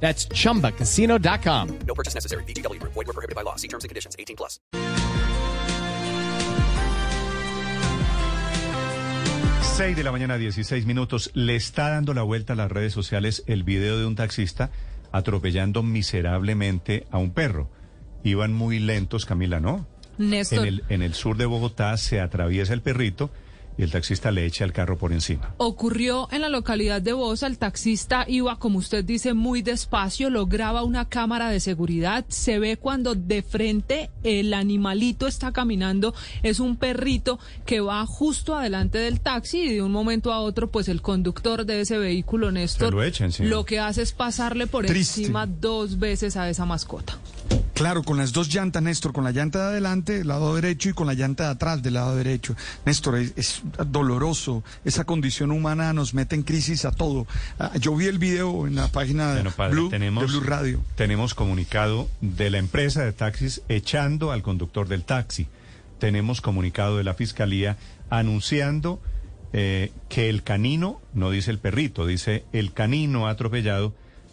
That's chumbacasino.com. No purchase necessary. VGW Group. Void were prohibited by law. See terms and conditions. 18 plus. Seis de la mañana, 16 minutos. Le está dando la vuelta a las redes sociales el video de un taxista atropellando miserablemente a un perro. Iban muy lentos, Camila, ¿no? Néstor. En el, en el sur de Bogotá se atraviesa el perrito y el taxista le echa el carro por encima. Ocurrió en la localidad de Bosa, el taxista iba, como usted dice, muy despacio, lo graba una cámara de seguridad, se ve cuando de frente el animalito está caminando, es un perrito que va justo adelante del taxi y de un momento a otro, pues el conductor de ese vehículo, Néstor, lo lo que hace es pasarle por Triste. encima dos veces a esa mascota. Claro, con las dos llantas, Néstor, con la llanta de adelante del lado derecho y con la llanta de atrás del lado derecho. Néstor, es, es doloroso. Esa condición humana nos mete en crisis a todo. Ah, Yo vi el video en la página Bueno, padre, Blue, tenemos, de Blue Radio. tenemos comunicado de la empresa de taxis echando al conductor del taxi. Tenemos comunicado de la fiscalía anunciando eh, que el canino, no dice el perrito, dice el canino atropellado,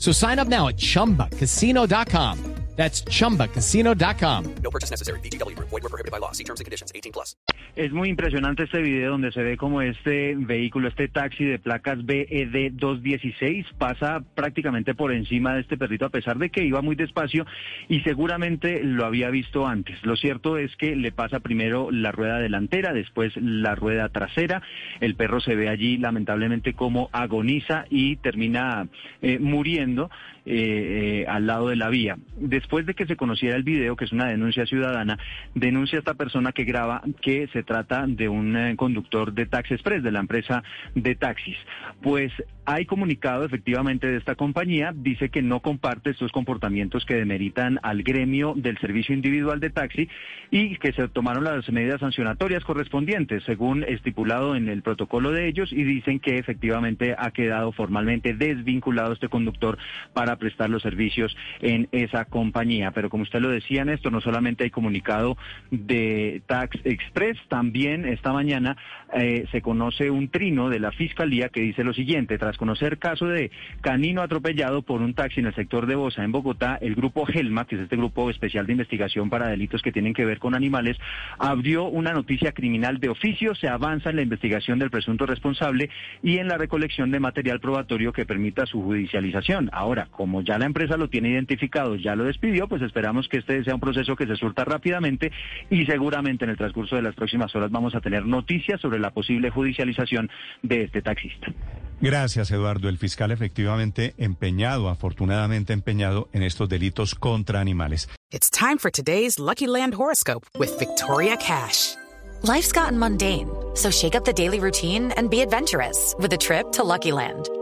So sign up now at chumbacasino.com. That's chumbacasino.com. No purchase necessary. VGW Group. Void were prohibited by law. See terms and conditions. 18 plus. Es muy impresionante este video donde se ve como este vehículo, este taxi de placas BED 216 pasa prácticamente por encima de este perrito a pesar de que iba muy despacio y seguramente lo había visto antes. Lo cierto es que le pasa primero la rueda delantera, después la rueda trasera. El perro se ve allí lamentablemente como agoniza y termina eh, muriendo eh, eh, al lado de la vía. Después de que se conociera el video, que es una denuncia ciudadana, denuncia a esta persona que graba que se trata de un eh, conductor de Taxi Express, de la empresa de taxis. Pues hay comunicado efectivamente de esta compañía, dice que no comparte estos comportamientos que demeritan al gremio del servicio individual de taxi y que se tomaron las medidas sancionatorias correspondientes, según estipulado en el protocolo de ellos, y dicen que efectivamente ha quedado formalmente desvinculado este conductor para prestar los servicios en esa compañía. Pero como usted lo decía, Néstor, no solamente hay comunicado de Tax Express, también esta mañana eh, se conoce un trino de la Fiscalía que dice lo siguiente, tras conocer caso de canino atropellado por un taxi en el sector de Bosa, en Bogotá, el grupo GELMA, que es este grupo especial de investigación para delitos que tienen que ver con animales, abrió una noticia criminal de oficio, se avanza en la investigación del presunto responsable y en la recolección de material probatorio que permita su judicialización. Ahora, como ya la empresa lo tiene identificado, ya lo despidió, pues esperamos que este sea un proceso que se surta rápidamente y seguramente en el transcurso de las próximas horas vamos a tener noticias sobre la posible judicialización de este taxista. Gracias, Eduardo. El fiscal efectivamente empeñado, afortunadamente empeñado en estos delitos contra animales. It's time for today's Lucky Land horoscope with Victoria Cash. Life's gotten mundane, so shake up the daily routine and be adventurous with a trip to Lucky Land.